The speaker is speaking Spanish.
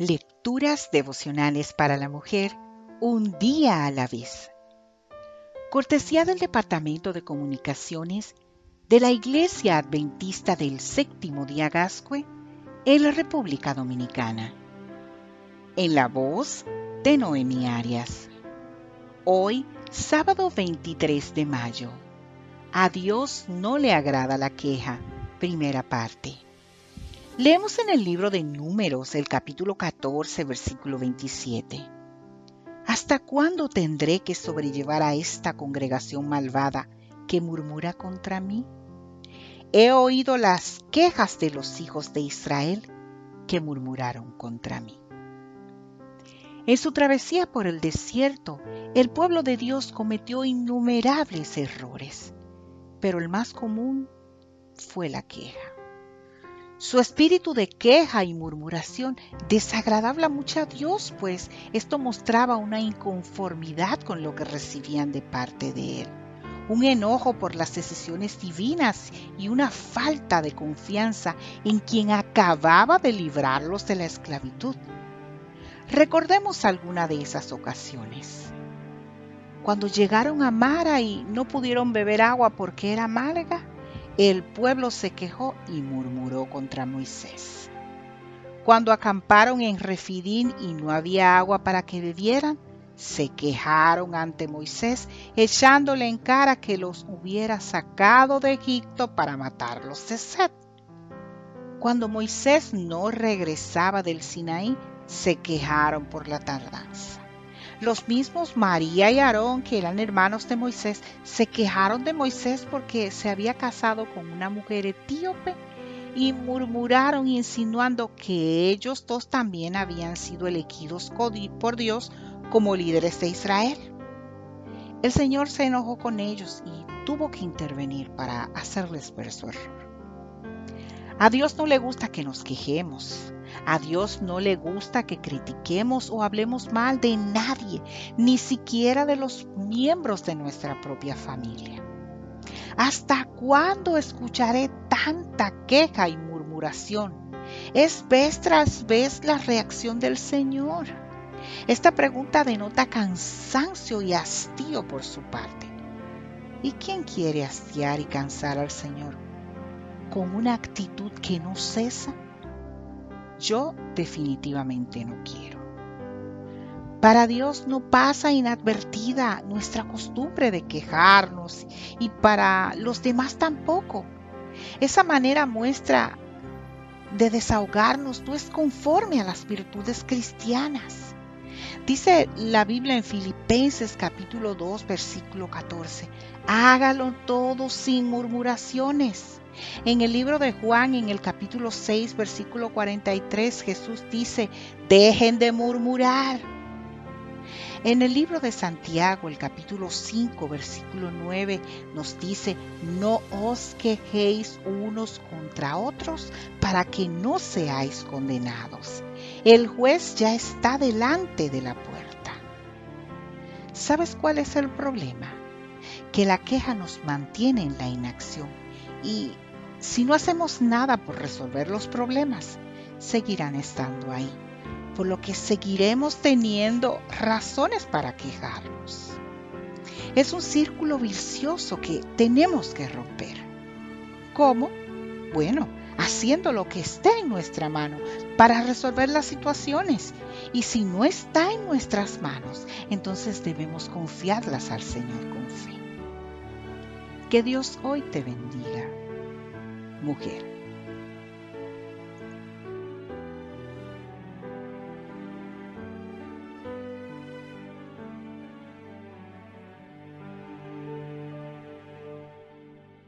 Lecturas devocionales para la mujer, un día a la vez. Cortesía del Departamento de Comunicaciones de la Iglesia Adventista del Séptimo Día Gascue en la República Dominicana. En la voz de Noemi Arias. Hoy, sábado 23 de mayo. A Dios no le agrada la queja. Primera parte. Leemos en el libro de Números el capítulo 14, versículo 27. ¿Hasta cuándo tendré que sobrellevar a esta congregación malvada que murmura contra mí? He oído las quejas de los hijos de Israel que murmuraron contra mí. En su travesía por el desierto, el pueblo de Dios cometió innumerables errores, pero el más común fue la queja. Su espíritu de queja y murmuración desagradaba mucho a Dios, pues esto mostraba una inconformidad con lo que recibían de parte de Él, un enojo por las decisiones divinas y una falta de confianza en quien acababa de librarlos de la esclavitud. Recordemos alguna de esas ocasiones. Cuando llegaron a Mara y no pudieron beber agua porque era amarga, el pueblo se quejó y murmuró contra Moisés. Cuando acamparon en Refidín y no había agua para que bebieran, se quejaron ante Moisés, echándole en cara que los hubiera sacado de Egipto para matarlos de sed. Cuando Moisés no regresaba del Sinaí, se quejaron por la tardanza. Los mismos María y Aarón, que eran hermanos de Moisés, se quejaron de Moisés porque se había casado con una mujer etíope y murmuraron insinuando que ellos dos también habían sido elegidos por Dios como líderes de Israel. El Señor se enojó con ellos y tuvo que intervenir para hacerles ver su error. A Dios no le gusta que nos quejemos. A Dios no le gusta que critiquemos o hablemos mal de nadie, ni siquiera de los miembros de nuestra propia familia. ¿Hasta cuándo escucharé tanta queja y murmuración? Es vez tras vez la reacción del Señor. Esta pregunta denota cansancio y hastío por su parte. ¿Y quién quiere hastiar y cansar al Señor con una actitud que no cesa? Yo definitivamente no quiero. Para Dios no pasa inadvertida nuestra costumbre de quejarnos y para los demás tampoco. Esa manera muestra de desahogarnos no es conforme a las virtudes cristianas. Dice la Biblia en Filipenses capítulo 2 versículo 14, hágalo todo sin murmuraciones en el libro de Juan, en el capítulo 6, versículo 43, Jesús dice, dejen de murmurar. En el libro de Santiago, el capítulo 5, versículo 9, nos dice, no os quejéis unos contra otros para que no seáis condenados. El juez ya está delante de la puerta. ¿Sabes cuál es el problema? Que la queja nos mantiene en la inacción y si no hacemos nada por resolver los problemas, seguirán estando ahí, por lo que seguiremos teniendo razones para quejarnos. Es un círculo vicioso que tenemos que romper. ¿Cómo? Bueno, haciendo lo que esté en nuestra mano para resolver las situaciones. Y si no está en nuestras manos, entonces debemos confiarlas al Señor con fe. Que Dios hoy te bendiga mujer.